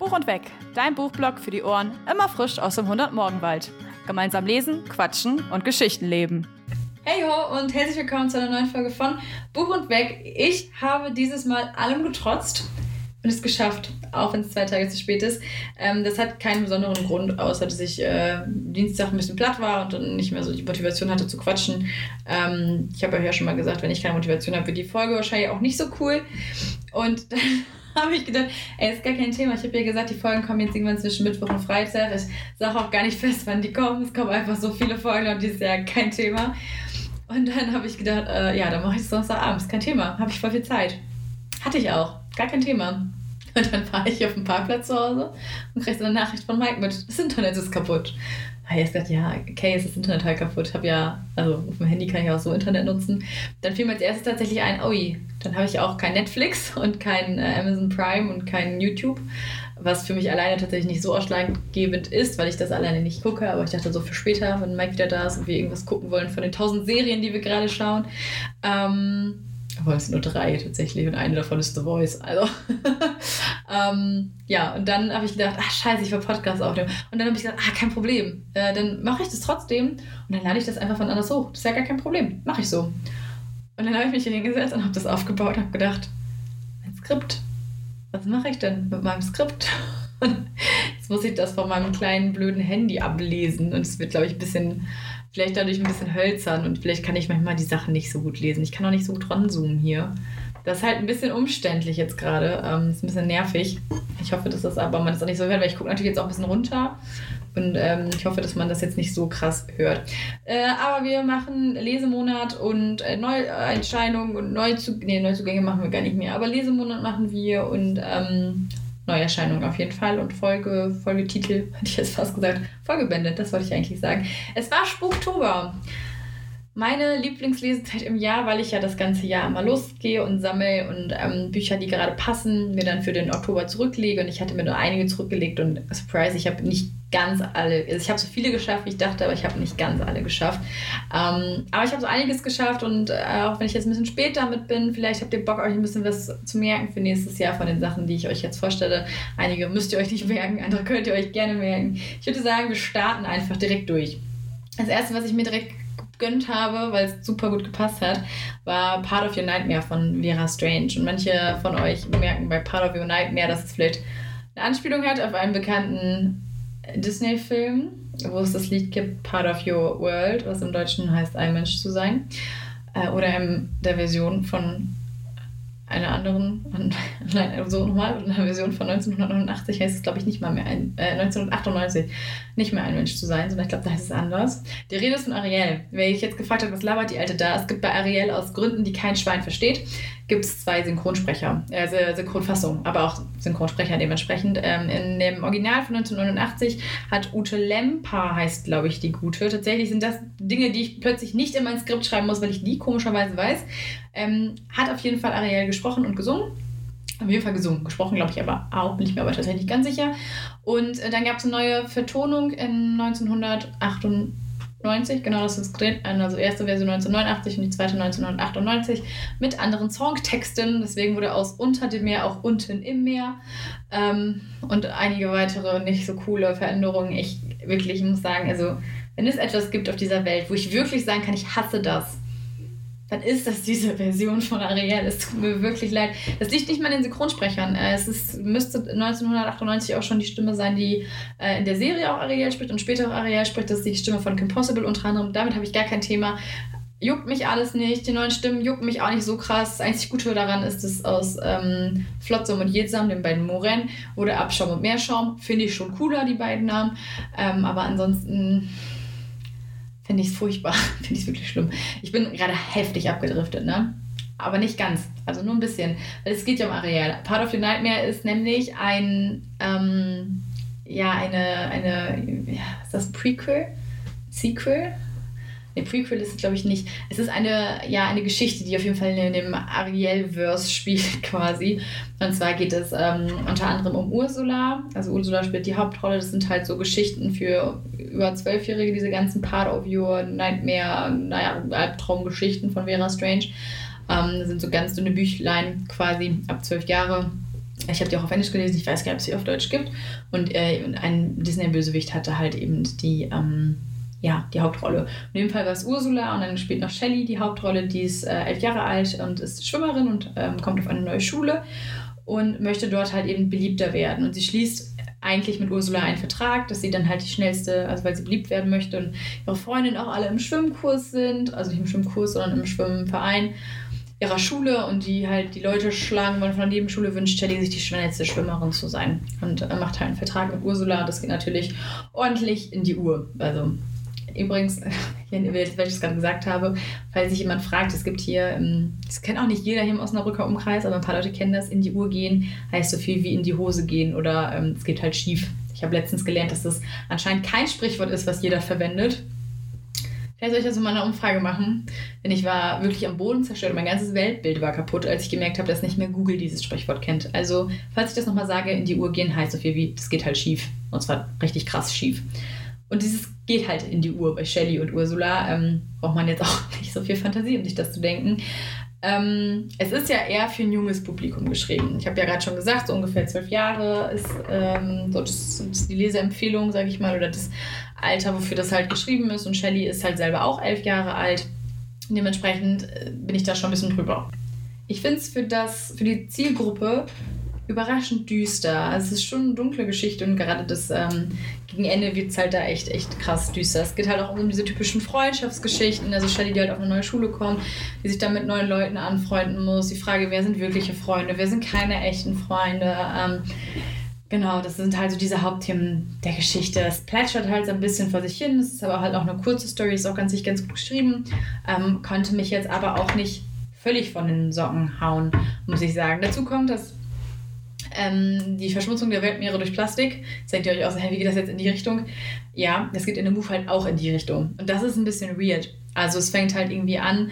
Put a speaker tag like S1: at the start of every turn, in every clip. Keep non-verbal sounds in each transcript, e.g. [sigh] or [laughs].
S1: Buch und Weg, dein Buchblog für die Ohren, immer frisch aus dem 100-Morgenwald. Gemeinsam lesen, quatschen und Geschichten leben.
S2: Hey ho und herzlich willkommen zu einer neuen Folge von Buch und Weg. Ich habe dieses Mal allem getrotzt und es geschafft, auch wenn es zwei Tage zu spät ist. Ähm, das hat keinen besonderen Grund, außer dass ich äh, Dienstag ein bisschen platt war und dann nicht mehr so die Motivation hatte zu quatschen. Ähm, ich habe ja schon mal gesagt, wenn ich keine Motivation habe, wird die Folge wahrscheinlich auch nicht so cool. Und dann [laughs] habe ich gedacht, ey, ist gar kein Thema. Ich habe ja gesagt, die Folgen kommen jetzt irgendwann zwischen Mittwoch und Freitag. Ich sage auch gar nicht fest, wann die kommen. Es kommen einfach so viele Folgen und dieses Jahr kein Thema. Und dann habe ich gedacht, äh, ja, dann mache ich es Sonntagabends. Kein Thema. Habe ich voll viel Zeit. Hatte ich auch. Gar kein Thema. Und dann fahre ich auf dem Parkplatz zu Hause und kriege eine Nachricht von Mike mit, das Internet ist kaputt. Habe ich gesagt, ja, okay, ist das Internet halt kaputt. Ich habe ja, also auf dem Handy kann ich auch so Internet nutzen. Dann fiel mir als erstes tatsächlich ein, ui, dann habe ich auch kein Netflix [laughs] und kein äh, Amazon Prime und kein YouTube, was für mich alleine tatsächlich nicht so ausschlaggebend ist, weil ich das alleine nicht gucke. Aber ich dachte so für später, wenn Mike wieder da ist und wir irgendwas gucken wollen von den tausend Serien, die wir gerade schauen. Ähm, aber es sind nur drei tatsächlich und eine davon ist The Voice. Also, [laughs] ähm, ja, und dann habe ich gedacht, ach scheiße, ich will Podcast aufnehmen. Und dann habe ich gesagt, ah, kein Problem. Äh, dann mache ich das trotzdem und dann lade ich das einfach von anders hoch. Das ist ja gar kein Problem. Mache ich so. Und dann habe ich mich hingesetzt und habe das aufgebaut und habe gedacht, mein Skript, was mache ich denn mit meinem Skript? Und [laughs] jetzt muss ich das von meinem kleinen blöden Handy ablesen und es wird, glaube ich, ein bisschen vielleicht dadurch ein bisschen hölzern und vielleicht kann ich manchmal die Sachen nicht so gut lesen. Ich kann auch nicht so gut ranzoomen hier. Das ist halt ein bisschen umständlich jetzt gerade. Ähm, ist ein bisschen nervig. Ich hoffe, dass das aber man das auch nicht so hört, weil ich gucke natürlich jetzt auch ein bisschen runter. Und ähm, ich hoffe, dass man das jetzt nicht so krass hört. Äh, aber wir machen Lesemonat und äh, Neuentscheidungen und Neuzugänge. Nee, Neuzugänge machen wir gar nicht mehr. Aber Lesemonat machen wir und ähm, Neuerscheinung auf jeden Fall und Folge, Folgetitel, [laughs] hätte ich jetzt fast gesagt, Folgebände, das wollte ich eigentlich sagen. Es war Spuktober. Meine Lieblingslesezeit im Jahr, weil ich ja das ganze Jahr immer losgehe und sammle und ähm, Bücher, die gerade passen, mir dann für den Oktober zurücklege. Und ich hatte mir nur einige zurückgelegt und Surprise, ich habe nicht ganz alle, also ich habe so viele geschafft, wie ich dachte, aber ich habe nicht ganz alle geschafft. Ähm, aber ich habe so einiges geschafft und äh, auch wenn ich jetzt ein bisschen spät damit bin, vielleicht habt ihr Bock, euch ein bisschen was zu merken für nächstes Jahr von den Sachen, die ich euch jetzt vorstelle. Einige müsst ihr euch nicht merken, andere könnt ihr euch gerne merken. Ich würde sagen, wir starten einfach direkt durch. Das erste, was ich mir direkt gegönnt habe, weil es super gut gepasst hat, war Part of Your Nightmare von Vera Strange. Und manche von euch merken bei Part of Your Nightmare, dass es vielleicht eine Anspielung hat auf einen bekannten Disney-Film, wo es das Lied gibt, Part of Your World, was im Deutschen heißt, ein Mensch zu sein. Äh, oder in der Version von einer anderen, [laughs] nein, so nochmal, in einer Version von 1989 heißt es, glaube ich, nicht mal mehr ein, äh, 1998 nicht mehr ein Mensch zu sein, sondern ich glaube, da heißt es anders. Die Rede ist von Ariel. Wer ich jetzt gefragt hat, was labert die Alte da? Es gibt bei Ariel aus Gründen, die kein Schwein versteht, gibt es zwei Synchronsprecher, äh, Synchronfassungen, aber auch Synchronsprecher dementsprechend. Ähm, in dem Original von 1989 hat Ute Lemper, heißt glaube ich die Gute. Tatsächlich sind das Dinge, die ich plötzlich nicht in mein Skript schreiben muss, weil ich die komischerweise weiß. Ähm, hat auf jeden Fall Ariel gesprochen und gesungen. Auf jeden Fall gesungen. Gesprochen, glaube ich, aber auch, bin ich mir aber tatsächlich ganz sicher. Und äh, dann gab es eine neue Vertonung in 1988. 90, genau das ist drin. Also erste Version 1989 und die zweite 1998 mit anderen Songtexten. Deswegen wurde aus Unter dem Meer auch Unten im Meer. Ähm, und einige weitere nicht so coole Veränderungen. Ich wirklich muss sagen, also wenn es etwas gibt auf dieser Welt, wo ich wirklich sagen kann, ich hasse das, dann ist das diese Version von Ariel. Es tut mir wirklich leid. Das liegt nicht mal in den Synchronsprechern. Äh, es ist, müsste 1998 auch schon die Stimme sein, die äh, in der Serie auch Ariel spricht und später auch Ariel spricht. Das ist die Stimme von Kim Possible unter anderem. Damit habe ich gar kein Thema. Juckt mich alles nicht. Die neuen Stimmen jucken mich auch nicht so krass. Das einzig Gute daran ist, dass aus ähm, Flotsam und Jetsam, den beiden Moren, wurde Abschaum und Meerschaum. Finde ich schon cooler, die beiden Namen. Ähm, aber ansonsten finde ich es furchtbar. [laughs] finde ich es wirklich schlimm. Ich bin gerade heftig abgedriftet, ne? Aber nicht ganz, also nur ein bisschen. Weil es geht ja um Ariel. Part of the Nightmare ist nämlich ein, ähm, ja, eine, eine, ja, ist das Prequel? Sequel? Ne, Prequel ist es, glaube ich, nicht. Es ist eine, ja, eine Geschichte, die auf jeden Fall in dem Ariel-Verse spielt, [laughs] quasi. Und zwar geht es ähm, unter anderem um Ursula. Also Ursula spielt die Hauptrolle. Das sind halt so Geschichten für über Zwölfjährige, diese ganzen Part of Your Nightmare, naja, Albtraumgeschichten von Vera Strange. Ähm, das sind so ganz dünne Büchlein, quasi ab zwölf Jahre ich habe die auch auf Englisch gelesen, ich weiß gar nicht, ob es sie auf Deutsch gibt. Und äh, ein Disney-Bösewicht hatte halt eben die, ähm, ja, die Hauptrolle. In dem Fall war es Ursula und dann spielt noch Shelley die Hauptrolle, die ist äh, elf Jahre alt und ist Schwimmerin und ähm, kommt auf eine neue Schule und möchte dort halt eben beliebter werden. Und sie schließt eigentlich mit Ursula einen Vertrag, dass sie dann halt die schnellste, also weil sie beliebt werden möchte und ihre Freundinnen auch alle im Schwimmkurs sind, also nicht im Schwimmkurs, sondern im Schwimmverein ihrer Schule und die halt die Leute schlagen wollen von der Nebenschule, wünscht Shelley sich die schnellste Schwimmerin zu sein und äh, macht halt einen Vertrag mit Ursula. Das geht natürlich ordentlich in die Uhr. Also übrigens, [laughs] weil ich es gerade gesagt habe, falls sich jemand fragt, es gibt hier, ähm, das kennt auch nicht jeder hier im Osnabrücker Umkreis, aber ein paar Leute kennen das, in die Uhr gehen heißt so viel wie in die Hose gehen oder ähm, es geht halt schief. Ich habe letztens gelernt, dass das anscheinend kein Sprichwort ist, was jeder verwendet. Vielleicht soll ich dazu mal eine Umfrage machen. Denn ich war wirklich am Boden zerstört. Mein ganzes Weltbild war kaputt, als ich gemerkt habe, dass nicht mehr Google dieses Sprichwort kennt. Also, falls ich das nochmal sage, in die Uhr gehen heißt so viel wie, das geht halt schief. Und zwar richtig krass schief. Und dieses geht halt in die Uhr bei Shelley und Ursula. Ähm, braucht man jetzt auch [laughs] nicht so viel Fantasie, um sich das zu denken. Ähm, es ist ja eher für ein junges Publikum geschrieben. Ich habe ja gerade schon gesagt, so ungefähr zwölf Jahre ist ähm, so das, das die Leseempfehlung, sage ich mal, oder das Alter, wofür das halt geschrieben ist. Und Shelley ist halt selber auch elf Jahre alt. Dementsprechend äh, bin ich da schon ein bisschen drüber. Ich finde es für, für die Zielgruppe überraschend düster. Also es ist schon eine dunkle Geschichte und gerade das ähm, gegen Ende wird es halt da echt, echt krass düster. Es geht halt auch um diese typischen Freundschaftsgeschichten. Also Shelley, die halt auf eine neue Schule kommt, die sich dann mit neuen Leuten anfreunden muss. Die Frage, wer sind wirkliche Freunde, wer sind keine echten Freunde. Ähm, Genau, das sind halt so diese Hauptthemen der Geschichte. Es plätschert halt so ein bisschen vor sich hin. Es ist aber halt auch eine kurze Story, ist auch ganz, ganz gut geschrieben. Ähm, konnte mich jetzt aber auch nicht völlig von den Socken hauen, muss ich sagen. Dazu kommt, dass ähm, die Verschmutzung der Weltmeere durch Plastik. Jetzt denkt ihr euch auch so, hey, wie geht das jetzt in die Richtung? Ja, das geht in dem Buch halt auch in die Richtung. Und das ist ein bisschen weird. Also es fängt halt irgendwie an,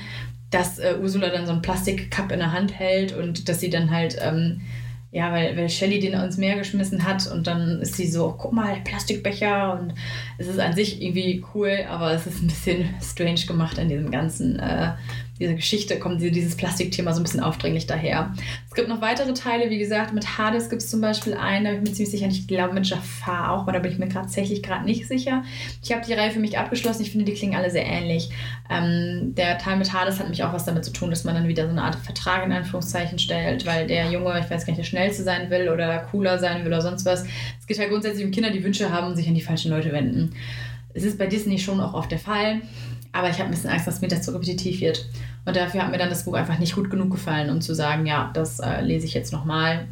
S2: dass äh, Ursula dann so einen Plastikcup in der Hand hält und dass sie dann halt, ähm, ja, weil, weil Shelly den ins Meer geschmissen hat und dann ist sie so, guck mal, Plastikbecher und es ist an sich irgendwie cool, aber es ist ein bisschen [laughs] strange gemacht in diesem ganzen äh, dieser Geschichte kommt dieses Plastikthema so ein bisschen aufdringlich daher. Es gibt noch weitere Teile, wie gesagt, mit Hades gibt es zum Beispiel einen, da bin ich mir ziemlich sicher, ich glaube mit Jafar auch, aber da bin ich mir tatsächlich gerade nicht sicher. Ich habe die Reihe für mich abgeschlossen, ich finde, die klingen alle sehr ähnlich. Ähm, der Teil mit Hades hat nämlich auch was damit zu tun, dass man dann wieder so eine Art Vertrag in Anführungszeichen stellt, weil der Junge, ich weiß gar nicht, der schnellste sein will oder cooler sein will oder sonst was. Es geht halt grundsätzlich um Kinder, die Wünsche haben und sich an die falschen Leute wenden. Es ist bei Disney schon auch oft der Fall. Aber ich habe ein bisschen Angst, dass mir das zu repetitiv wird. Und dafür hat mir dann das Buch einfach nicht gut genug gefallen, um zu sagen, ja, das äh, lese ich jetzt nochmal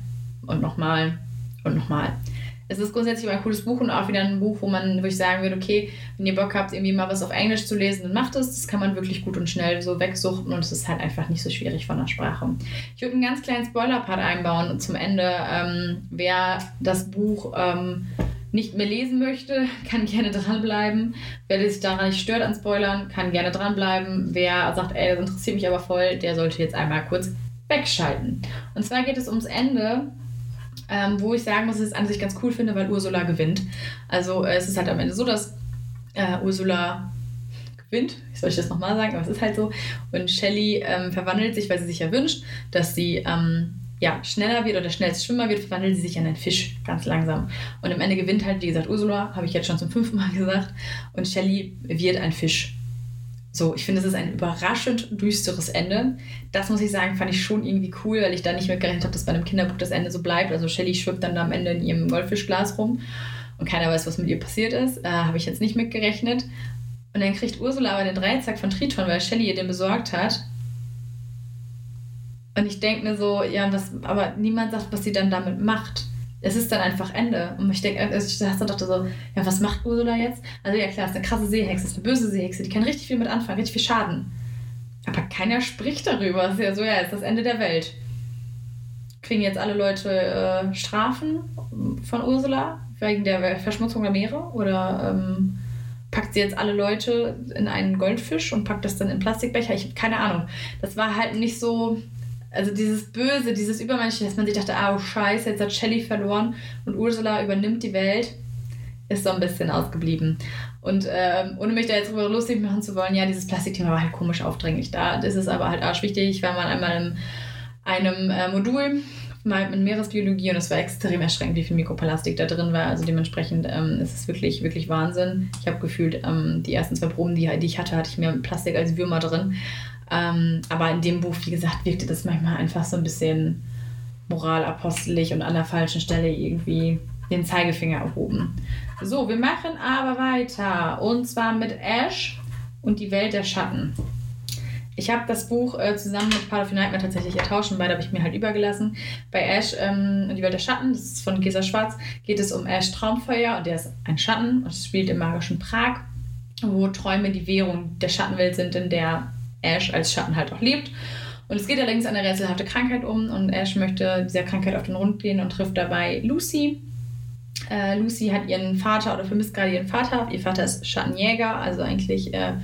S2: und nochmal und nochmal. Es ist grundsätzlich ein cooles Buch und auch wieder ein Buch, wo man, wo ich sagen würde, okay, wenn ihr Bock habt, irgendwie mal was auf Englisch zu lesen, dann macht es. Das kann man wirklich gut und schnell so wegsuchten und es ist halt einfach nicht so schwierig von der Sprache. Ich würde einen ganz kleinen Spoiler-Part einbauen zum Ende. Ähm, wer das Buch ähm, nicht mehr lesen möchte, kann gerne dranbleiben. Wer sich daran nicht stört an Spoilern, kann gerne dranbleiben. Wer sagt, ey, das interessiert mich aber voll, der sollte jetzt einmal kurz wegschalten. Und zwar geht es ums Ende, ähm, wo ich sagen muss, dass ich es an sich ganz cool finde, weil Ursula gewinnt. Also äh, es ist halt am Ende so, dass äh, Ursula gewinnt. Ich soll ich das nochmal sagen, aber es ist halt so. Und Shelly ähm, verwandelt sich, weil sie sich ja wünscht, dass sie ähm, ja, schneller wird oder schnellst Schwimmer wird, verwandelt sie sich in einen Fisch ganz langsam. Und am Ende gewinnt halt, wie gesagt, Ursula, habe ich jetzt schon zum fünften Mal [laughs] gesagt, und Shelly wird ein Fisch. So, ich finde, es ist ein überraschend düsteres Ende. Das muss ich sagen, fand ich schon irgendwie cool, weil ich da nicht mitgerechnet habe, dass bei einem Kinderbuch das Ende so bleibt. Also Shelly schwimmt dann da am Ende in ihrem Goldfischglas rum und keiner weiß, was mit ihr passiert ist. Äh, habe ich jetzt nicht mitgerechnet. Und dann kriegt Ursula aber den Dreizack von Triton, weil Shelly ihr den besorgt hat. Und ich denke mir so, ja, was, aber niemand sagt, was sie dann damit macht. Es ist dann einfach Ende. Und ich denke, also ich dachte so, ja, was macht Ursula jetzt? Also ja, klar, ist eine krasse Seehexe, ist eine böse Seehexe, die kann richtig viel mit anfangen, richtig viel Schaden. Aber keiner spricht darüber. Es ist ja so, ja, es ist das Ende der Welt. Kriegen jetzt alle Leute äh, Strafen von Ursula wegen der Verschmutzung der Meere? Oder ähm, packt sie jetzt alle Leute in einen Goldfisch und packt das dann in Plastikbecher? Ich habe keine Ahnung. Das war halt nicht so also dieses Böse, dieses Übermenschliche, dass man sich dachte, ah, oh scheiße, jetzt hat Shelley verloren und Ursula übernimmt die Welt, ist so ein bisschen ausgeblieben. Und ähm, ohne mich da jetzt drüber lustig machen zu wollen, ja, dieses Plastikthema war halt komisch aufdringlich. Da ist es aber halt arschwichtig, weil man einmal in einem äh, Modul mal mit Meeresbiologie und es war extrem erschreckend, wie viel Mikroplastik da drin war. Also dementsprechend ähm, ist es wirklich, wirklich Wahnsinn. Ich habe gefühlt, ähm, die ersten zwei Proben, die, die ich hatte, hatte ich mehr Plastik als Würmer drin. Ähm, aber in dem Buch, wie gesagt, wirkte das manchmal einfach so ein bisschen moralapostelig und an der falschen Stelle irgendwie den Zeigefinger erhoben. So, wir machen aber weiter. Und zwar mit Ash und die Welt der Schatten. Ich habe das Buch äh, zusammen mit Part of the Nightmare tatsächlich ertauscht und beide habe ich mir halt übergelassen. Bei Ash ähm, und die Welt der Schatten, das ist von Gesa Schwarz, geht es um Ash Traumfeuer und der ist ein Schatten und es spielt im magischen Prag, wo Träume die Währung der Schattenwelt sind, in der Ash als Schatten halt auch lebt. Und es geht allerdings eine rätselhafte Krankheit um und Ash möchte dieser Krankheit auf den Rund gehen und trifft dabei Lucy. Äh, Lucy hat ihren Vater oder vermisst gerade ihren Vater. Ihr Vater ist Schattenjäger, also eigentlich äh,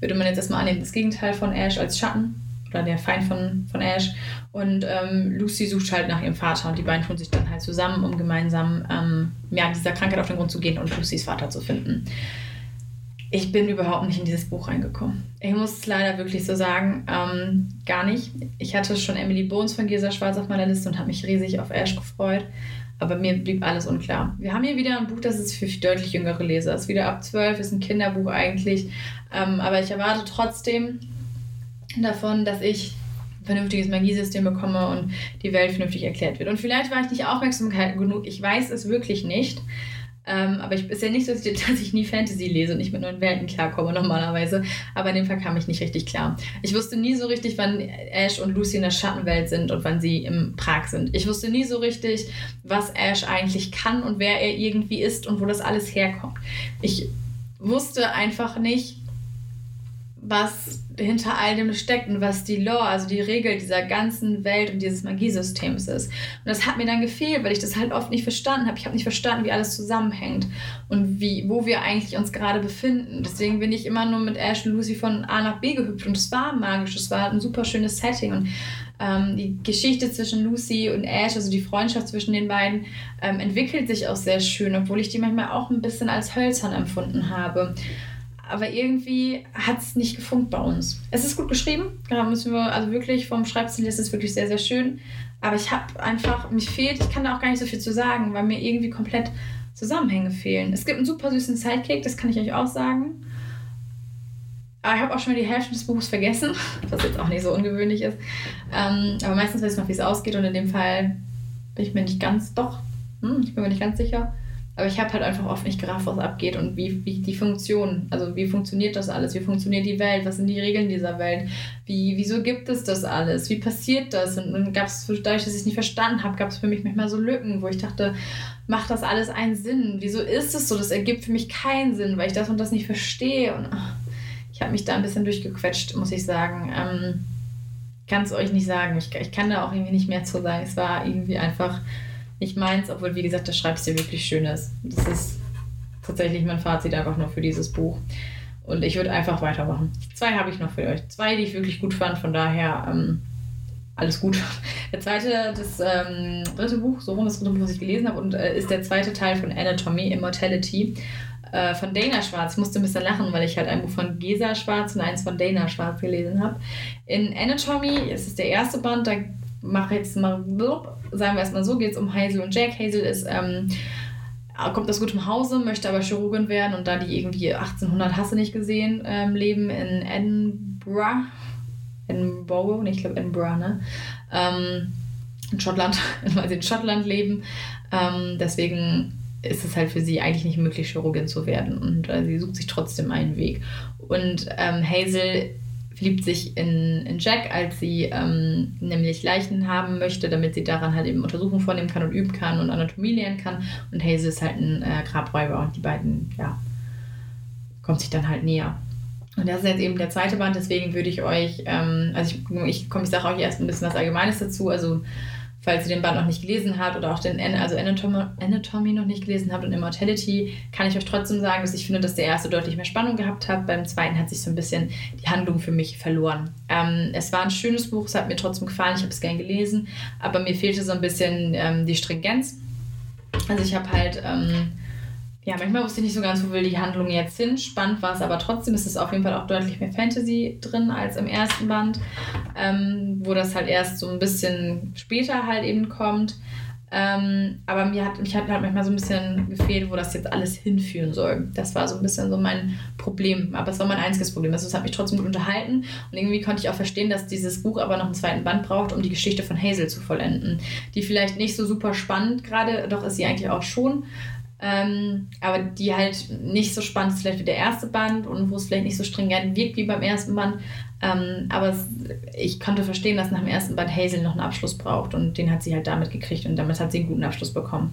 S2: würde man jetzt erstmal annehmen, das Gegenteil von Ash als Schatten oder der Feind von, von Ash. Und ähm, Lucy sucht halt nach ihrem Vater und die beiden tun sich dann halt zusammen, um gemeinsam ähm, ja, dieser Krankheit auf den Grund zu gehen und Lucys Vater zu finden ich bin überhaupt nicht in dieses Buch reingekommen. Ich muss es leider wirklich so sagen, ähm, gar nicht. Ich hatte schon Emily Bones von Gesa Schwarz auf meiner Liste und habe mich riesig auf Ash gefreut. Aber mir blieb alles unklar. Wir haben hier wieder ein Buch, das ist für deutlich jüngere Leser. Es ist wieder ab 12, ist ein Kinderbuch eigentlich. Ähm, aber ich erwarte trotzdem davon, dass ich ein vernünftiges Magiesystem bekomme und die Welt vernünftig erklärt wird. Und vielleicht war ich nicht aufmerksam genug. Ich weiß es wirklich nicht. Ähm, aber ich ist ja nicht so, dass ich [laughs] nie Fantasy lese und nicht mit neuen Welten klarkomme normalerweise. Aber in dem Fall kam ich nicht richtig klar. Ich wusste nie so richtig, wann Ash und Lucy in der Schattenwelt sind und wann sie im Prag sind. Ich wusste nie so richtig, was Ash eigentlich kann und wer er irgendwie ist und wo das alles herkommt. Ich wusste einfach nicht, was hinter all dem steckt und was die Lore, also die Regel dieser ganzen Welt und dieses Magiesystems ist. Und das hat mir dann gefehlt, weil ich das halt oft nicht verstanden habe. Ich habe nicht verstanden, wie alles zusammenhängt und wie, wo wir eigentlich uns gerade befinden. Deswegen bin ich immer nur mit Ash und Lucy von A nach B gehüpft und es war magisch, es war ein super schönes Setting und ähm, die Geschichte zwischen Lucy und Ash, also die Freundschaft zwischen den beiden, ähm, entwickelt sich auch sehr schön, obwohl ich die manchmal auch ein bisschen als hölzern empfunden habe aber irgendwie hat es nicht gefunkt bei uns. Es ist gut geschrieben, da müssen wir, also wirklich vom Schreibstil ist es wirklich sehr, sehr schön. Aber ich habe einfach, mich fehlt, ich kann da auch gar nicht so viel zu sagen, weil mir irgendwie komplett Zusammenhänge fehlen. Es gibt einen super süßen Sidekick, das kann ich euch auch sagen. Aber ich habe auch schon mal die Hälfte des Buches vergessen, [laughs] was jetzt auch nicht so ungewöhnlich ist. Ähm, aber meistens weiß ich noch, wie es ausgeht und in dem Fall bin ich mir nicht ganz, doch, hm, ich bin mir nicht ganz sicher. Aber ich habe halt einfach oft nicht gerafft, was abgeht und wie, wie die Funktion, also wie funktioniert das alles, wie funktioniert die Welt, was sind die Regeln dieser Welt, wie, wieso gibt es das alles, wie passiert das? Und dann gab es, dadurch, dass ich es nicht verstanden habe, gab es für mich manchmal so Lücken, wo ich dachte, macht das alles einen Sinn? Wieso ist es so? Das ergibt für mich keinen Sinn, weil ich das und das nicht verstehe. Und ach, ich habe mich da ein bisschen durchgequetscht, muss ich sagen. Ähm, kann es euch nicht sagen. Ich, ich kann da auch irgendwie nicht mehr zu sagen. Es war irgendwie einfach nicht meins, obwohl, wie gesagt, der Schreibstil wirklich schön ist. Das ist tatsächlich mein Fazit einfach nur für dieses Buch. Und ich würde einfach weitermachen. Zwei habe ich noch für euch. Zwei, die ich wirklich gut fand, von daher ähm, alles gut. [laughs] Der zweite, das ähm, dritte Buch, so rum das dritte Buch, was ich gelesen habe, und äh, ist der zweite Teil von Anatomy, Immortality äh, von Dana Schwarz. Ich musste ein bisschen lachen, weil ich halt ein Buch von Gesa Schwarz und eins von Dana Schwarz gelesen habe. In Anatomy ist es der erste Band, da mache jetzt mal, sagen wir erstmal so, geht es um Hazel und Jack. Hazel ist, ähm, kommt aus gutem Hause, möchte aber Chirurgin werden und da die irgendwie 1800 Hasse nicht gesehen ähm, leben in Edinburgh, Edinburgh, nee, ich glaube Edinburgh, ne? Ähm, in Schottland, [laughs] weil sie in Schottland leben. Ähm, deswegen ist es halt für sie eigentlich nicht möglich, Chirurgin zu werden und äh, sie sucht sich trotzdem einen Weg. Und ähm, Hazel verliebt sich in, in Jack, als sie ähm, nämlich Leichen haben möchte, damit sie daran halt eben Untersuchungen vornehmen kann und üben kann und Anatomie lernen kann. Und Hazel ist halt ein äh, Grabräuber und die beiden, ja, kommt sich dann halt näher. Und das ist jetzt eben der zweite Band, deswegen würde ich euch, ähm, also ich, ich komme, ich sage euch erst ein bisschen was Allgemeines dazu, also falls ihr den Band noch nicht gelesen habt oder auch den also Anatomy, Anatomy noch nicht gelesen habt und Immortality, kann ich euch trotzdem sagen, dass ich finde, dass der erste deutlich mehr Spannung gehabt hat. Beim zweiten hat sich so ein bisschen die Handlung für mich verloren. Ähm, es war ein schönes Buch, es hat mir trotzdem gefallen, ich habe es gern gelesen, aber mir fehlte so ein bisschen ähm, die Stringenz. Also ich habe halt ähm, ja, manchmal wusste ich nicht so ganz, wo will die Handlung jetzt hin. Spannend war es aber trotzdem. ist Es auf jeden Fall auch deutlich mehr Fantasy drin als im ersten Band, ähm, wo das halt erst so ein bisschen später halt eben kommt. Ähm, aber mir hat, mich hat halt manchmal so ein bisschen gefehlt, wo das jetzt alles hinführen soll. Das war so ein bisschen so mein Problem. Aber es war mein einziges Problem. Also es hat mich trotzdem gut unterhalten. Und irgendwie konnte ich auch verstehen, dass dieses Buch aber noch einen zweiten Band braucht, um die Geschichte von Hazel zu vollenden. Die vielleicht nicht so super spannend gerade, doch ist sie eigentlich auch schon. Ähm, aber die halt nicht so spannend ist vielleicht wie der erste Band und wo es vielleicht nicht so stringent wirkt wie beim ersten Band. Ähm, aber ich konnte verstehen, dass nach dem ersten Band Hazel noch einen Abschluss braucht und den hat sie halt damit gekriegt und damit hat sie einen guten Abschluss bekommen.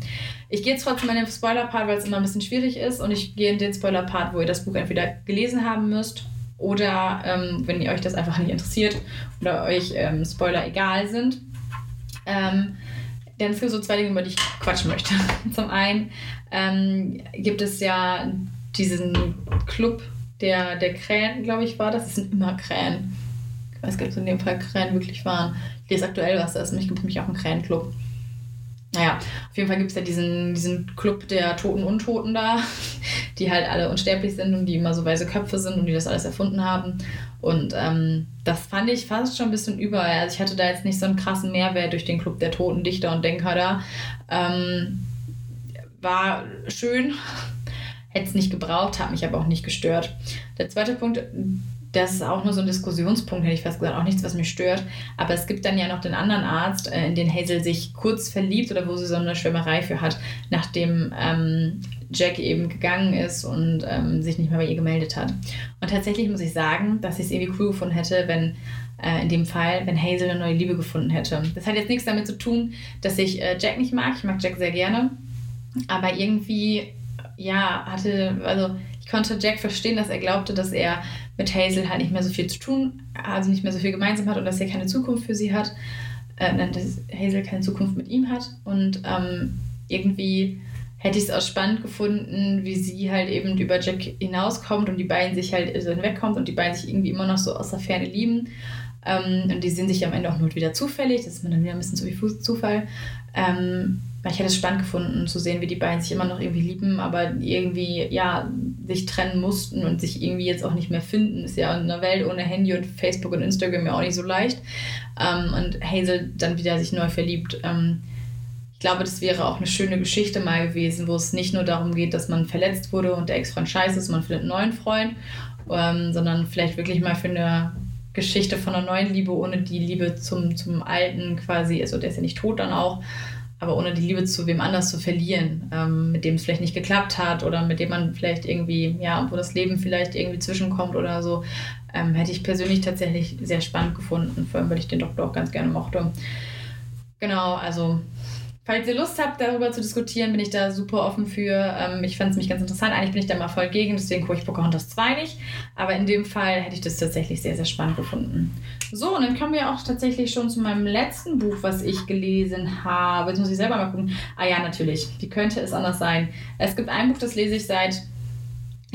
S2: Ich gehe jetzt trotzdem in den Spoiler-Part, weil es immer ein bisschen schwierig ist und ich gehe in den Spoiler-Part, wo ihr das Buch entweder gelesen haben müsst oder ähm, wenn ihr euch das einfach nicht interessiert oder euch ähm, Spoiler egal sind. Ähm, denn es gibt so zwei Dinge, über die ich quatschen möchte. [laughs] Zum einen ähm, gibt es ja diesen Club der, der Krähen, glaube ich, war das. Das sind immer Krähen. Ich weiß gar nicht, ob in dem Fall Krähen wirklich waren. Ich lese aktuell, was das ist. Mich gibt nämlich auch einen Krähenclub. Naja, auf jeden Fall gibt es ja diesen, diesen Club der Toten Untoten da, [laughs] die halt alle unsterblich sind und die immer so weise Köpfe sind und die das alles erfunden haben. Und ähm, das fand ich fast schon ein bisschen überall. Also ich hatte da jetzt nicht so einen krassen Mehrwert durch den Club der Toten Dichter und Denker da. Ähm, war schön, hätte es nicht gebraucht, hat mich aber auch nicht gestört. Der zweite Punkt, das ist auch nur so ein Diskussionspunkt, hätte ich fast gesagt, auch nichts, was mich stört. Aber es gibt dann ja noch den anderen Arzt, äh, in den Hazel sich kurz verliebt oder wo sie so eine Schwärmerei für hat, nachdem ähm, Jack eben gegangen ist und ähm, sich nicht mehr bei ihr gemeldet hat. Und tatsächlich muss ich sagen, dass ich es irgendwie cool gefunden hätte, wenn äh, in dem Fall, wenn Hazel eine neue Liebe gefunden hätte. Das hat jetzt nichts damit zu tun, dass ich äh, Jack nicht mag. Ich mag Jack sehr gerne. Aber irgendwie, ja, hatte, also ich konnte Jack verstehen, dass er glaubte, dass er mit Hazel halt nicht mehr so viel zu tun, also nicht mehr so viel gemeinsam hat und dass er keine Zukunft für sie hat. Äh, dass Hazel keine Zukunft mit ihm hat. Und ähm, irgendwie hätte ich es auch spannend gefunden, wie sie halt eben über Jack hinauskommt und die beiden sich halt so hinwegkommt und die beiden sich irgendwie immer noch so aus der Ferne lieben. Ähm, und die sehen sich am Ende auch nur wieder zufällig. Das ist mir dann wieder ein bisschen zu viel Zufall. Ähm, weil ich hätte es spannend gefunden zu sehen, wie die beiden sich immer noch irgendwie lieben, aber irgendwie ja sich trennen mussten und sich irgendwie jetzt auch nicht mehr finden. Ist ja in einer Welt ohne Handy und Facebook und Instagram ja auch nicht so leicht. Ähm, und Hazel dann wieder sich neu verliebt. Ähm, ich glaube, das wäre auch eine schöne Geschichte mal gewesen, wo es nicht nur darum geht, dass man verletzt wurde und der Ex-Freund scheiße ist, man findet einen neuen Freund, ähm, sondern vielleicht wirklich mal für eine Geschichte von einer neuen Liebe ohne die Liebe zum, zum Alten quasi, also der ist ja nicht tot dann auch, aber ohne die Liebe zu wem anders zu verlieren, ähm, mit dem es vielleicht nicht geklappt hat oder mit dem man vielleicht irgendwie, ja, wo das Leben vielleicht irgendwie zwischenkommt oder so, ähm, hätte ich persönlich tatsächlich sehr spannend gefunden, vor allem weil ich den Doktor auch ganz gerne mochte. Genau, also Falls ihr Lust habt, darüber zu diskutieren, bin ich da super offen für. Ähm, ich fand es mich ganz interessant. Eigentlich bin ich da mal voll gegen, deswegen gucke ich Pocahontas 2 nicht. Aber in dem Fall hätte ich das tatsächlich sehr, sehr spannend gefunden. So, und dann kommen wir auch tatsächlich schon zu meinem letzten Buch, was ich gelesen habe. Jetzt muss ich selber mal gucken. Ah ja, natürlich. Wie könnte es anders sein? Es gibt ein Buch, das lese ich seit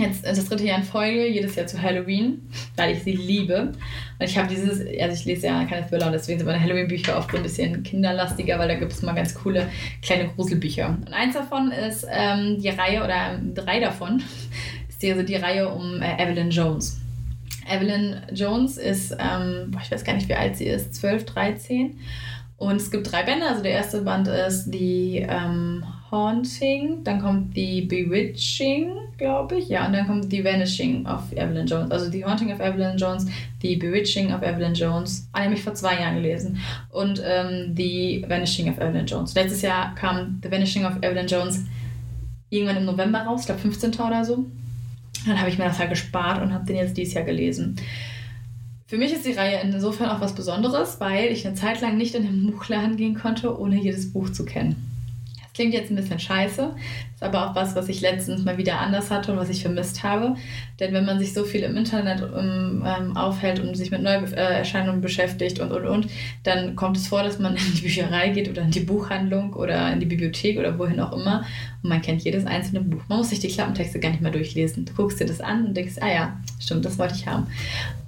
S2: jetzt das dritte Jahr in Folge, jedes Jahr zu Halloween, weil ich sie liebe. Und ich habe dieses, also ich lese ja keine Thriller und deswegen sind meine Halloween-Bücher oft so ein bisschen kinderlastiger, weil da gibt es mal ganz coole kleine Gruselbücher. Und eins davon ist ähm, die Reihe, oder ähm, drei davon, ist die, also die Reihe um äh, Evelyn Jones. Evelyn Jones ist, ähm, ich weiß gar nicht, wie alt sie ist, 12, 13. Und es gibt drei Bände. Also der erste Band ist die ähm, Haunting, dann kommt die Bewitching, glaube ich. Ja, und dann kommt die Vanishing of Evelyn Jones. Also die Haunting of Evelyn Jones, die Bewitching of Evelyn Jones. Ah, habe ich vor zwei Jahren gelesen. Und ähm, die Vanishing of Evelyn Jones. Letztes Jahr kam The Vanishing of Evelyn Jones irgendwann im November raus, ich glaube 15. oder so. Dann habe ich mir das halt gespart und habe den jetzt dieses Jahr gelesen. Für mich ist die Reihe insofern auch was Besonderes, weil ich eine Zeit lang nicht in den Buchladen gehen konnte, ohne jedes Buch zu kennen. Klingt jetzt ein bisschen scheiße, ist aber auch was, was ich letztens mal wieder anders hatte und was ich vermisst habe. Denn wenn man sich so viel im Internet um, ähm, aufhält und sich mit Neuerscheinungen beschäftigt und und und, dann kommt es vor, dass man [laughs] in die Bücherei geht oder in die Buchhandlung oder in die Bibliothek oder wohin auch immer und man kennt jedes einzelne Buch. Man muss sich die Klappentexte gar nicht mehr durchlesen. Du guckst dir das an und denkst, ah ja, stimmt, das wollte ich haben.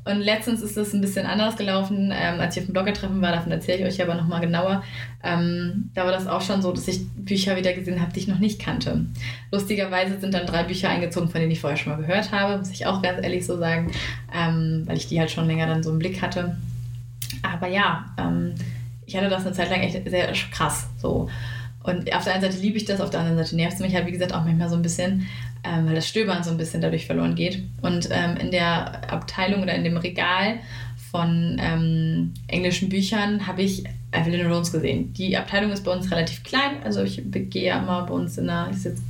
S2: Und letztens ist das ein bisschen anders gelaufen, ähm, als ich auf dem Blogger-Treffen war, davon erzähle ich euch aber nochmal genauer. Ähm, da war das auch schon so, dass ich Bücher wieder gesehen habe, die ich noch nicht kannte. Lustigerweise sind dann drei Bücher eingezogen, von denen ich vorher schon mal gehört habe, muss ich auch ganz ehrlich so sagen, ähm, weil ich die halt schon länger dann so im Blick hatte. Aber ja, ähm, ich hatte das eine Zeit lang echt sehr krass. So. Und auf der einen Seite liebe ich das, auf der anderen Seite nervt es mich halt, wie gesagt, auch manchmal so ein bisschen, ähm, weil das Stöbern so ein bisschen dadurch verloren geht. Und ähm, in der Abteilung oder in dem Regal von ähm, englischen Büchern habe ich Evelyn Jones gesehen. Die Abteilung ist bei uns relativ klein, also ich gehe ja immer bei uns in der, ist jetzt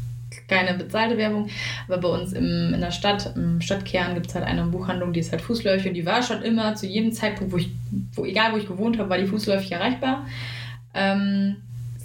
S2: keine bezahlte Werbung, aber bei uns im, in der Stadt, im Stadtkern gibt es halt eine Buchhandlung, die ist halt fußläufig und die war schon immer zu jedem Zeitpunkt, wo ich, wo, egal wo ich gewohnt habe, war die fußläufig erreichbar. Ähm,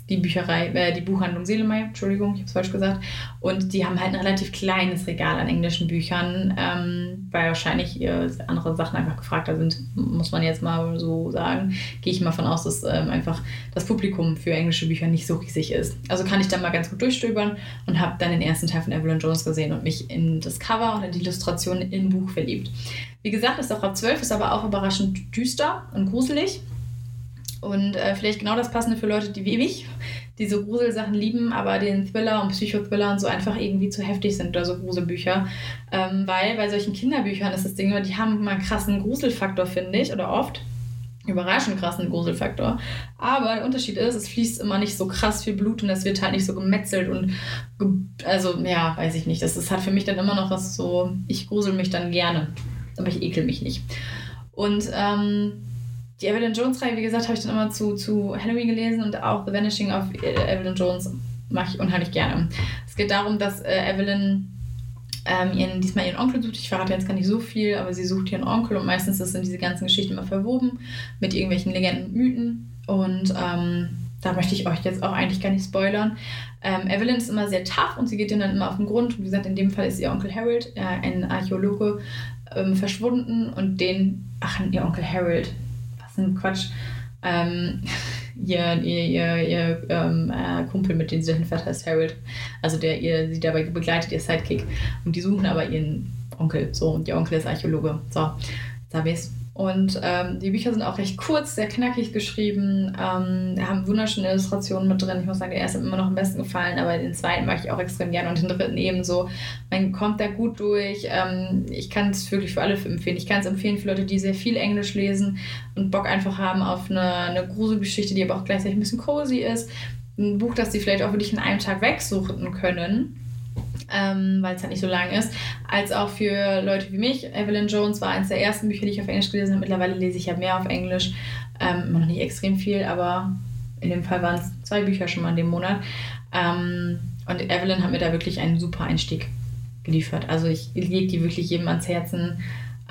S2: die Bücherei, äh, die Buchhandlung Seelemeier, Entschuldigung, ich habe es falsch gesagt. Und die haben halt ein relativ kleines Regal an englischen Büchern, ähm, weil wahrscheinlich äh, andere Sachen einfach gefragter sind, muss man jetzt mal so sagen. Gehe ich mal von aus, dass ähm, einfach das Publikum für englische Bücher nicht so riesig ist. Also kann ich dann mal ganz gut durchstöbern und habe dann den ersten Teil von Evelyn Jones gesehen und mich in das Cover und in die Illustration im Buch verliebt. Wie gesagt, ist auch ab 12, ist aber auch überraschend düster und gruselig. Und äh, vielleicht genau das Passende für Leute, die wie mich diese Gruselsachen lieben, aber den Thriller und Psychothriller und so einfach irgendwie zu heftig sind oder so Gruselbücher. Ähm, weil bei solchen Kinderbüchern ist das Ding, die haben immer einen krassen Gruselfaktor, finde ich, oder oft. Überraschend krassen Gruselfaktor. Aber der Unterschied ist, es fließt immer nicht so krass viel Blut und es wird halt nicht so gemetzelt und ge also ja, weiß ich nicht. Das, das hat für mich dann immer noch was so, ich grusel mich dann gerne, aber ich ekel mich nicht. Und ähm, die Evelyn Jones-Reihe, wie gesagt, habe ich dann immer zu, zu Halloween gelesen und auch The Vanishing of Evelyn Jones mache ich unheimlich gerne. Es geht darum, dass äh, Evelyn ähm, ihren, diesmal ihren Onkel sucht. Ich verrate jetzt gar nicht so viel, aber sie sucht ihren Onkel und meistens sind diese ganzen Geschichten immer verwoben mit irgendwelchen Legenden und Mythen. Und ähm, da möchte ich euch jetzt auch eigentlich gar nicht spoilern. Ähm, Evelyn ist immer sehr tough und sie geht ihnen dann immer auf den Grund. Wie gesagt, in dem Fall ist ihr Onkel Harold, äh, ein Archäologe, ähm, verschwunden und den, ach, ihr Onkel Harold, ein Quatsch. Ähm, [laughs] ihr, ihr, ihr, ihr ähm, äh, Kumpel, mit dem sie dahin fährt, heißt Harold. Also der ihr sie dabei begleitet, ihr Sidekick. Und die suchen aber ihren Onkel. So, und ihr Onkel ist Archäologe. So, ich es. Und ähm, die Bücher sind auch recht kurz, sehr knackig geschrieben, ähm, haben wunderschöne Illustrationen mit drin. Ich muss sagen, der erste hat mir immer noch am besten gefallen, aber den zweiten mag ich auch extrem gerne und den dritten ebenso. Man kommt da gut durch. Ähm, ich kann es wirklich für alle empfehlen. Ich kann es empfehlen für Leute, die sehr viel Englisch lesen und Bock einfach haben auf eine, eine Gruselgeschichte, die aber auch gleichzeitig ein bisschen cozy ist. Ein Buch, das sie vielleicht auch wirklich in einem Tag wegsuchen können ähm, weil es halt nicht so lang ist, als auch für Leute wie mich. Evelyn Jones war eines der ersten Bücher, die ich auf Englisch gelesen habe. Mittlerweile lese ich ja mehr auf Englisch. Ähm, noch nicht extrem viel, aber in dem Fall waren es zwei Bücher schon mal in dem Monat. Ähm, und Evelyn hat mir da wirklich einen super Einstieg geliefert. Also ich lege die wirklich jedem ans Herzen.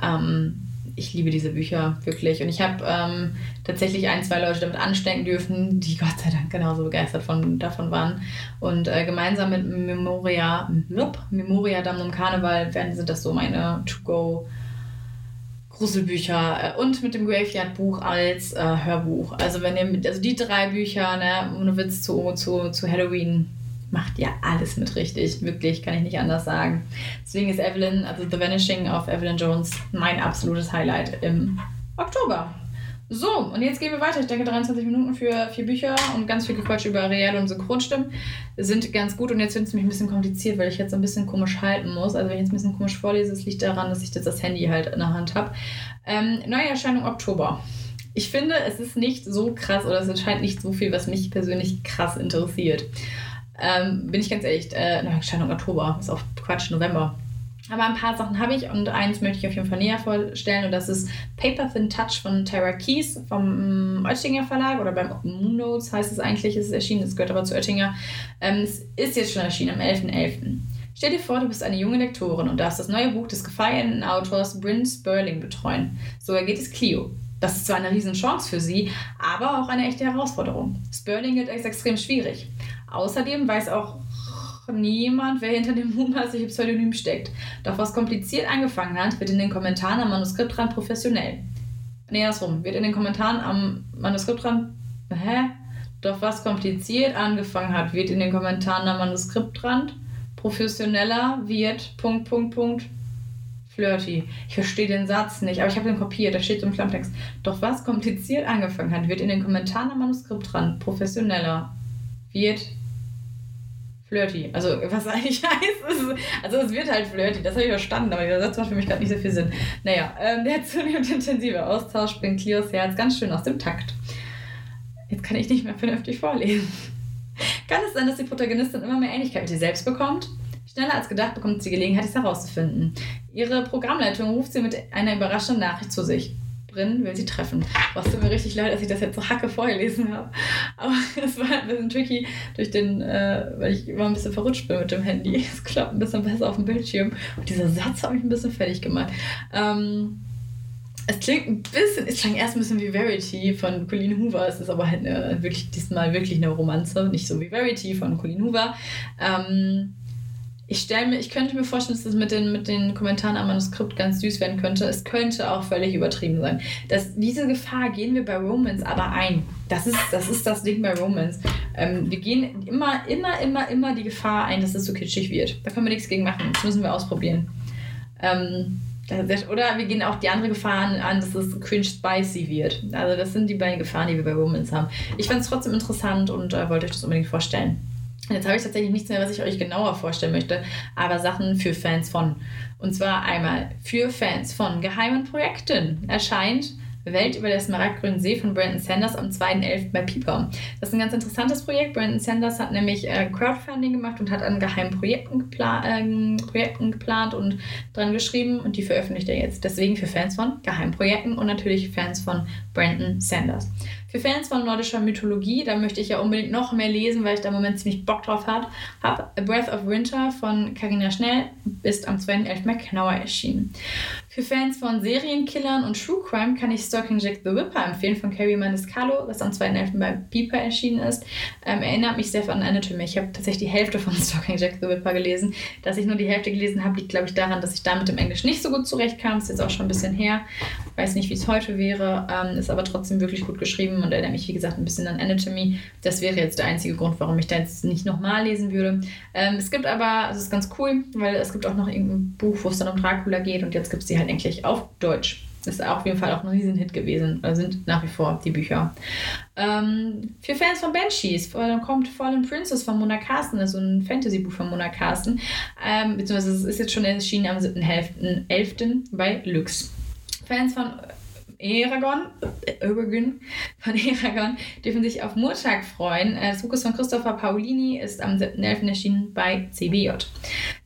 S2: Ähm, ich liebe diese Bücher wirklich. Und ich habe ähm, tatsächlich ein, zwei Leute damit anstecken dürfen, die [laughs] Gott sei Dank genauso begeistert von, davon waren. Und äh, gemeinsam mit Memoria, nope, Memoria Damnum Karneval werden, sind das so meine To-Go- Gruselbücher äh, und mit dem Graveyard-Buch als äh, Hörbuch. Also wenn ihr mit, also die drei Bücher, ne, ohne Witz zu, zu, zu Halloween macht ja alles mit richtig. Wirklich, kann ich nicht anders sagen. Deswegen ist Evelyn, also The Vanishing of Evelyn Jones, mein absolutes Highlight im Oktober. So, und jetzt gehen wir weiter. Ich denke, 23 Minuten für vier Bücher und ganz viel Gequatsch über Real- und Synchronstimmen sind ganz gut. Und jetzt wird es mich ein bisschen kompliziert, weil ich jetzt ein bisschen komisch halten muss. Also, wenn ich jetzt ein bisschen komisch vorlese, es liegt daran, dass ich jetzt das Handy halt in der Hand habe. Ähm, Neuerscheinung Oktober. Ich finde, es ist nicht so krass oder es entscheidet nicht so viel, was mich persönlich krass interessiert. Ähm, bin ich ganz ehrlich, äh, na, Oktober, ist auch Quatsch, November. Aber ein paar Sachen habe ich und eins möchte ich auf jeden Fall näher vorstellen und das ist Paper Thin Touch von Tara Keys vom mm, Oettinger Verlag oder beim Moon Notes heißt es eigentlich, ist erschienen, es gehört aber zu Oettinger. Ähm, es ist jetzt schon erschienen am 11.11. .11. Stell dir vor, du bist eine junge Lektorin und darfst das neue Buch des gefeierten Autors Bryn Sperling betreuen. So ergeht es Clio. Das ist zwar eine Riesenchance für sie, aber auch eine echte Herausforderung. Sperling gilt als extrem schwierig. Außerdem weiß auch niemand, wer hinter dem mutmaßlichen Pseudonym steckt. Doch was kompliziert angefangen hat, wird in den Kommentaren am Manuskriptrand professionell. Nee, andersrum. Wird in den Kommentaren am Manuskriptrand. Hä? Doch was kompliziert angefangen hat, wird in den Kommentaren am Manuskriptrand professioneller wird. Punkt, Punkt, Punkt. flirty. Ich verstehe den Satz nicht, aber ich habe den kopiert, da steht so im Klammtext. Doch was kompliziert angefangen hat, wird in den Kommentaren am Manuskript dran professioneller, wird flirty. Also, was [laughs] eigentlich heißt, ist, also es wird halt flirty, das habe ich verstanden, aber der Satz macht für mich gerade nicht so viel Sinn. Naja, ähm, der [laughs] zunehmend intensive Austausch bringt Cleos Herz ganz schön aus dem Takt. Jetzt kann ich nicht mehr vernünftig vorlesen. [laughs] Kann es sein, dass die Protagonistin immer mehr Ähnlichkeit mit ihr selbst bekommt? Schneller als gedacht bekommt sie Gelegenheit, dies herauszufinden. Ihre Programmleitung ruft sie mit einer überraschenden Nachricht zu sich. Brinn will sie treffen. Was tut mir richtig leid, dass ich das jetzt so hacke vorgelesen habe. Aber [laughs] es war ein bisschen tricky, durch den, äh, weil ich immer ein bisschen verrutscht bin mit dem Handy. [laughs] Es klappt ein bisschen besser auf dem Bildschirm. Und dieser Satz hat mich ein bisschen fertig gemacht. Ähm, es klingt ein bisschen, es klang erst ein bisschen wie Verity von Colleen Hoover. Es ist aber halt eine, wirklich diesmal wirklich eine Romanze, nicht so wie Verity von Colleen Hoover. Ähm, ich stelle mir, ich könnte mir vorstellen, dass das mit den, mit den Kommentaren am Manuskript ganz süß werden könnte. Es könnte auch völlig übertrieben sein. Das, diese Gefahr gehen wir bei Romans aber ein. Das ist das, ist das Ding bei Romans. Ähm, wir gehen immer, immer, immer, immer die Gefahr ein, dass es so kitschig wird. Da können wir nichts gegen machen. Das müssen wir ausprobieren. Ähm, oder wir gehen auch die andere Gefahr an, dass es cringe spicy wird. Also das sind die beiden Gefahren, die wir bei Romans haben. Ich fand es trotzdem interessant und äh, wollte euch das unbedingt vorstellen. Jetzt habe ich tatsächlich nichts mehr, was ich euch genauer vorstellen möchte, aber Sachen für Fans von. Und zwar einmal für Fans von geheimen Projekten erscheint Welt über der Smaragdgrünen See von Brandon Sanders am 2.11. bei Piper. Das ist ein ganz interessantes Projekt. Brandon Sanders hat nämlich äh, Crowdfunding gemacht und hat an geheimen Projekten, gepla äh, Projekten geplant und dran geschrieben und die veröffentlicht er jetzt. Deswegen für Fans von Geheimprojekten und natürlich Fans von Brandon Sanders. Für Fans von nordischer Mythologie, da möchte ich ja unbedingt noch mehr lesen, weil ich da im Moment ziemlich Bock drauf habe. A Breath of Winter von Carina Schnell ist am 2.11. bei Knauer erschienen. Für Fans von Serienkillern und True Crime kann ich Stalking Jack the Whipper empfehlen von Carrie Maniscalco, was am 2.11. bei Piper erschienen ist. Ähm, erinnert mich sehr an Anatomy. Ich habe tatsächlich die Hälfte von [laughs] Stalking Jack the Whipper gelesen. Dass ich nur die Hälfte gelesen habe, liegt, glaube ich, daran, dass ich da mit dem Englisch nicht so gut zurechtkam. Ist jetzt auch schon ein bisschen her. Weiß nicht, wie es heute wäre. Ähm, ist aber trotzdem wirklich gut geschrieben und erinnert mich, wie gesagt, ein bisschen an Anatomy. Das wäre jetzt der einzige Grund, warum ich da jetzt nicht nochmal lesen würde. Ähm, es gibt aber, also es ist ganz cool, weil es gibt auch noch irgendein Buch, wo es dann um Dracula geht und jetzt gibt es die halt endlich auf Deutsch. Ist auf jeden Fall auch ein Riesenhit gewesen. Oder sind nach wie vor die Bücher. Ähm, für Fans von Banshees kommt Fallen Princess von Mona Carsten, das ist so ein Fantasy-Buch von Mona Carsten. Ähm, beziehungsweise es ist jetzt schon erschienen am 7.11. bei Lux. Fans von Eragon, [laughs] Eragon, von Eragon dürfen sich auf Murtag freuen. Das Buch ist von Christopher Paolini, ist am 7.11. erschienen bei CBJ.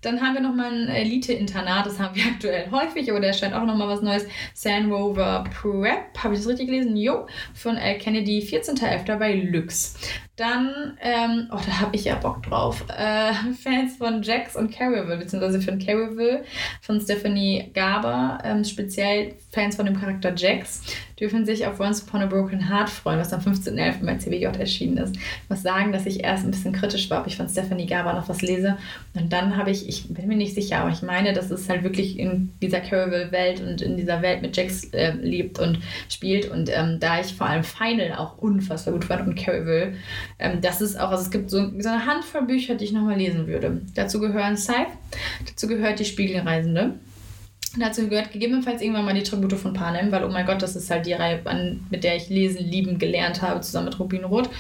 S2: Dann haben wir nochmal ein Elite-Internat, das haben wir [laughs] aktuell häufig, aber da erscheint auch nochmal was Neues. Sandrover Prep, habe ich das richtig gelesen? Jo, von L. Kennedy, 14.11. bei Lux. Dann, ähm, oh, da habe ich ja Bock drauf. Äh, [laughs] Fans von Jax und Carrival, beziehungsweise von Carrival, von Stephanie Garber, ähm, speziell Fans von dem Charakter Jax, dürfen sich auf Once Upon a Broken Heart freuen, was am 15.11. bei CBJ erschienen ist. Ich muss sagen, dass ich erst ein bisschen kritisch war, ob ich von Stephanie Garber noch was lese. Und dann habe ich, ich bin mir nicht sicher, aber ich meine, dass es halt wirklich in dieser Carrival-Welt und in dieser Welt mit Jax äh, lebt und spielt. Und ähm, da ich vor allem Final auch unfassbar gut fand und Carrival, ähm, das ist auch, also es gibt so, so eine Handvoll Bücher, die ich nochmal lesen würde. Dazu gehören Scythe, dazu gehört Die Spiegelreisende. Dazu gehört gegebenenfalls irgendwann mal die Tribute von Panem, weil, oh mein Gott, das ist halt die Reihe, an, mit der ich lesen, lieben gelernt habe, zusammen mit Rubin Roth.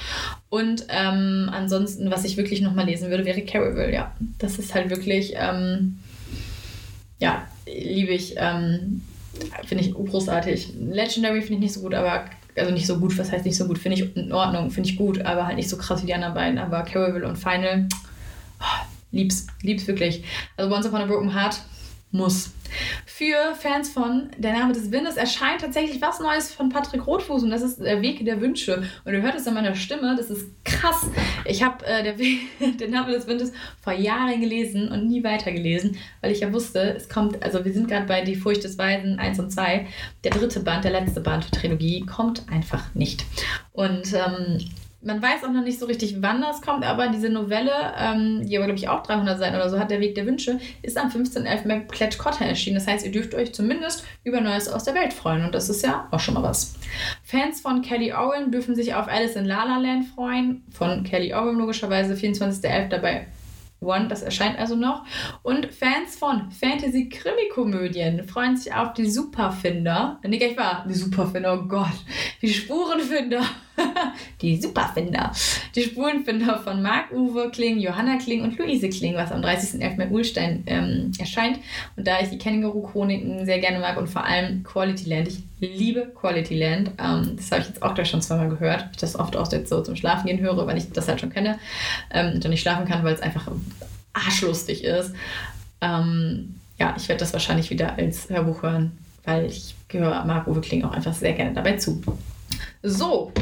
S2: Und ähm, ansonsten, was ich wirklich nochmal lesen würde, wäre Carrival, ja. Das ist halt wirklich, ähm, ja, liebe ich, ähm, finde ich großartig. Legendary finde ich nicht so gut, aber also nicht so gut, was heißt nicht so gut, finde ich in Ordnung, finde ich gut, aber halt nicht so krass wie die anderen beiden. Aber Carrival und Final, oh, lieb's, lieb's wirklich. Also Once Upon a Broken Heart muss. Für Fans von Der Name des Windes erscheint tatsächlich was Neues von Patrick Rotfuß und das ist Der Weg der Wünsche. Und ihr hört es an meiner Stimme, das ist krass. Ich habe äh, der, [laughs] Der Name des Windes vor Jahren gelesen und nie weitergelesen, weil ich ja wusste, es kommt, also wir sind gerade bei Die Furcht des Weisen 1 und 2. Der dritte Band, der letzte Band der Trilogie, kommt einfach nicht. Und ähm, man weiß auch noch nicht so richtig, wann das kommt, aber diese Novelle, ähm, die aber, glaube ich, auch 300 Seiten oder so hat, Der Weg der Wünsche, ist am 15.11. bei Pledge Cotta erschienen. Das heißt, ihr dürft euch zumindest über Neues aus der Welt freuen und das ist ja auch schon mal was. Fans von Kelly Owen dürfen sich auf Alice in La La Land freuen, von Kelly Owen logischerweise, 24.11. bei One, das erscheint also noch. Und Fans von Fantasy-Krimi-Komödien freuen sich auf die Superfinder. Nee, gleich war die Superfinder, oh Gott. Die Spurenfinder. [laughs] die Superfinder. Die Spurenfinder von Marc-Uwe Kling, Johanna Kling und Luise Kling, was am 30.11. bei Ulstein ähm, erscheint. Und da ich die Känguru-Chroniken sehr gerne mag und vor allem Quality Land, ich liebe Quality Land, ähm, das habe ich jetzt auch gleich schon zweimal gehört, ich das oft auch jetzt so zum Schlafen gehen höre, weil ich das halt schon kenne ähm, und dann nicht schlafen kann, weil es einfach arschlustig ist. Ähm, ja, ich werde das wahrscheinlich wieder als Hörbuch hören, weil ich gehöre Marc-Uwe Kling auch einfach sehr gerne dabei zu. So,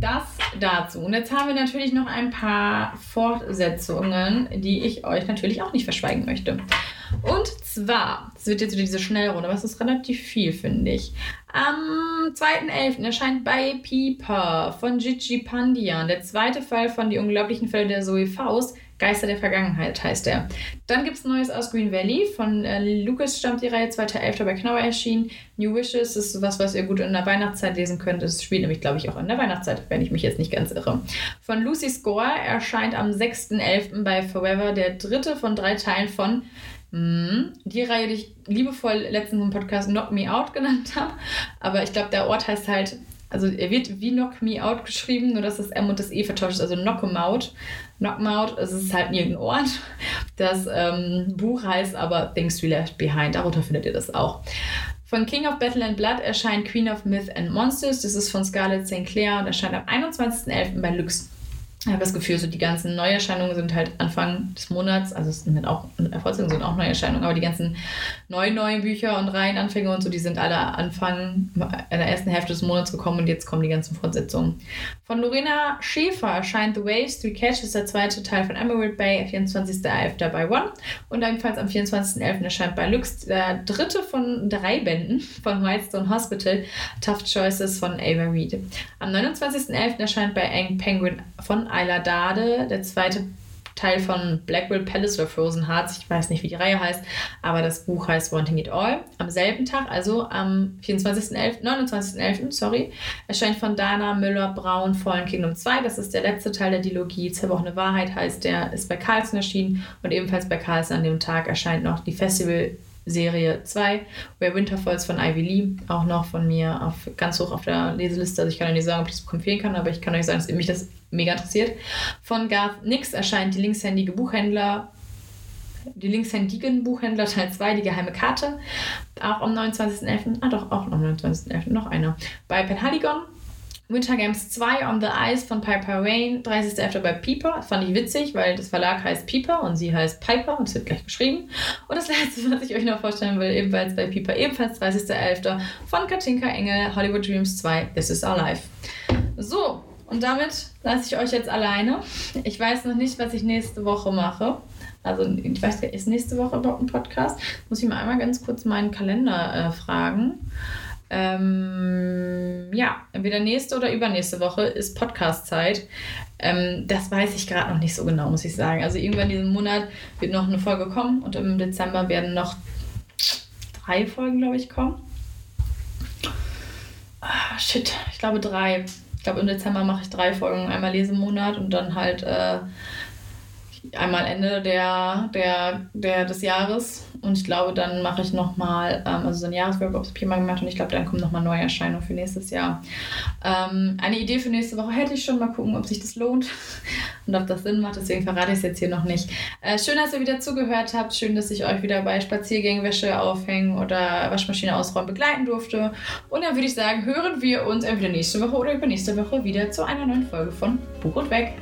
S2: das dazu. Und jetzt haben wir natürlich noch ein paar Fortsetzungen, die ich euch natürlich auch nicht verschweigen möchte. Und zwar, das wird jetzt wieder diese Schnellrunde, aber es ist relativ viel, finde ich. Am 2.11. erscheint bei Pieper von Gigi Pandian der zweite Fall von Die unglaublichen Fälle der Zoe Faust. Geister der Vergangenheit heißt er. Dann gibt es Neues aus Green Valley. Von äh, Lucas stammt die Reihe 2.11. bei Knauer erschienen. New Wishes ist was, was ihr gut in der Weihnachtszeit lesen könnt. Es spielt nämlich, glaube ich, auch in der Weihnachtszeit, wenn ich mich jetzt nicht ganz irre. Von Lucy Score erscheint am 6.11. bei Forever der dritte von drei Teilen von hm, die Reihe, die ich liebevoll letztens im Podcast Knock Me Out genannt [laughs] habe. Aber ich glaube, der Ort heißt halt also er wird wie Knock Me Out geschrieben, nur dass das M und das E vertauscht ist, also Knock 'em Out. Knock 'em Out, es ist halt ein Ort. Das ähm, Buch heißt aber Things We Left Behind, darunter findet ihr das auch. Von King of Battle and Blood erscheint Queen of Myth and Monsters, das ist von Scarlett St. Clair und erscheint am 21.11. bei Lux ich habe das Gefühl, so die ganzen Neuerscheinungen sind halt Anfang des Monats, also es sind auch Erfolgsungen sind auch Neuerscheinungen, aber die ganzen neuen neuen Bücher und Reihenanfänge und so, die sind alle Anfang in der ersten Hälfte des Monats gekommen und jetzt kommen die ganzen Fortsetzungen. Von Lorena Schäfer erscheint The Waves to Catch, ist der zweite Teil von Emerald Bay, 24.11. bei One und ebenfalls am 24.11. erscheint bei Lux der dritte von drei Bänden von Whitestone Hospital, Tough Choices von Ava Reed. Am 29.11. erscheint bei Penguin von Isla Dade, der zweite Teil von Blackwell Palace oder Frozen Hearts. Ich weiß nicht, wie die Reihe heißt, aber das Buch heißt Wanting It All. Am selben Tag, also am 24.11., 29.11., sorry, erscheint von Dana Müller-Braun Fallen Kingdom 2. Das ist der letzte Teil der Dilogie. Zerbrochene Wahrheit heißt der, ist bei Carlsen erschienen und ebenfalls bei Carlsen an dem Tag erscheint noch die Festival Serie 2, Where Winter Falls von Ivy Lee, auch noch von mir auf, ganz hoch auf der Leseliste. Also ich kann euch nicht sagen, ob ich das empfehlen kann, aber ich kann euch sagen, dass mich das mega interessiert. Von Garth Nix erscheint die linkshändige Buchhändler die linkshändigen Buchhändler Teil 2, die geheime Karte. Auch am 29.11. Ah, doch, auch am 29.11. noch einer. Bei Penhaligon Winter Games 2 on the Ice von Piper Rain, 30.11. bei Piper. Das fand ich witzig, weil das Verlag heißt Piper und sie heißt Piper und es wird gleich geschrieben. Und das [laughs] letzte, was ich euch noch vorstellen will, ebenfalls bei Piper, ebenfalls 30.11. von Katinka Engel, Hollywood Dreams 2, This is Our Life. So, und damit lasse ich euch jetzt alleine. Ich weiß noch nicht, was ich nächste Woche mache. Also, ich weiß, ist nächste Woche überhaupt ein Podcast? Muss ich mal einmal ganz kurz meinen Kalender äh, fragen. Ähm, ja, entweder nächste oder übernächste Woche ist Podcast-Zeit. Ähm, das weiß ich gerade noch nicht so genau, muss ich sagen. Also irgendwann diesen Monat wird noch eine Folge kommen und im Dezember werden noch drei Folgen, glaube ich, kommen. Ah, shit, ich glaube drei. Ich glaube, im Dezember mache ich drei Folgen, einmal Lesemonat und dann halt äh, einmal Ende der, der, der, des Jahres. Und ich glaube, dann mache ich nochmal, ähm, also so ein Jahreswork aufs Papier mal gemacht und ich glaube, dann kommen nochmal Neuerscheinungen für nächstes Jahr. Ähm, eine Idee für nächste Woche hätte ich schon. Mal gucken, ob sich das lohnt [laughs] und ob das Sinn macht. Deswegen verrate ich es jetzt hier noch nicht. Äh, schön, dass ihr wieder zugehört habt. Schön, dass ich euch wieder bei Spaziergängen, Wäsche aufhängen oder Waschmaschine ausräumen begleiten durfte. Und dann würde ich sagen, hören wir uns entweder nächste Woche oder übernächste Woche wieder zu einer neuen Folge von Buch und Weg.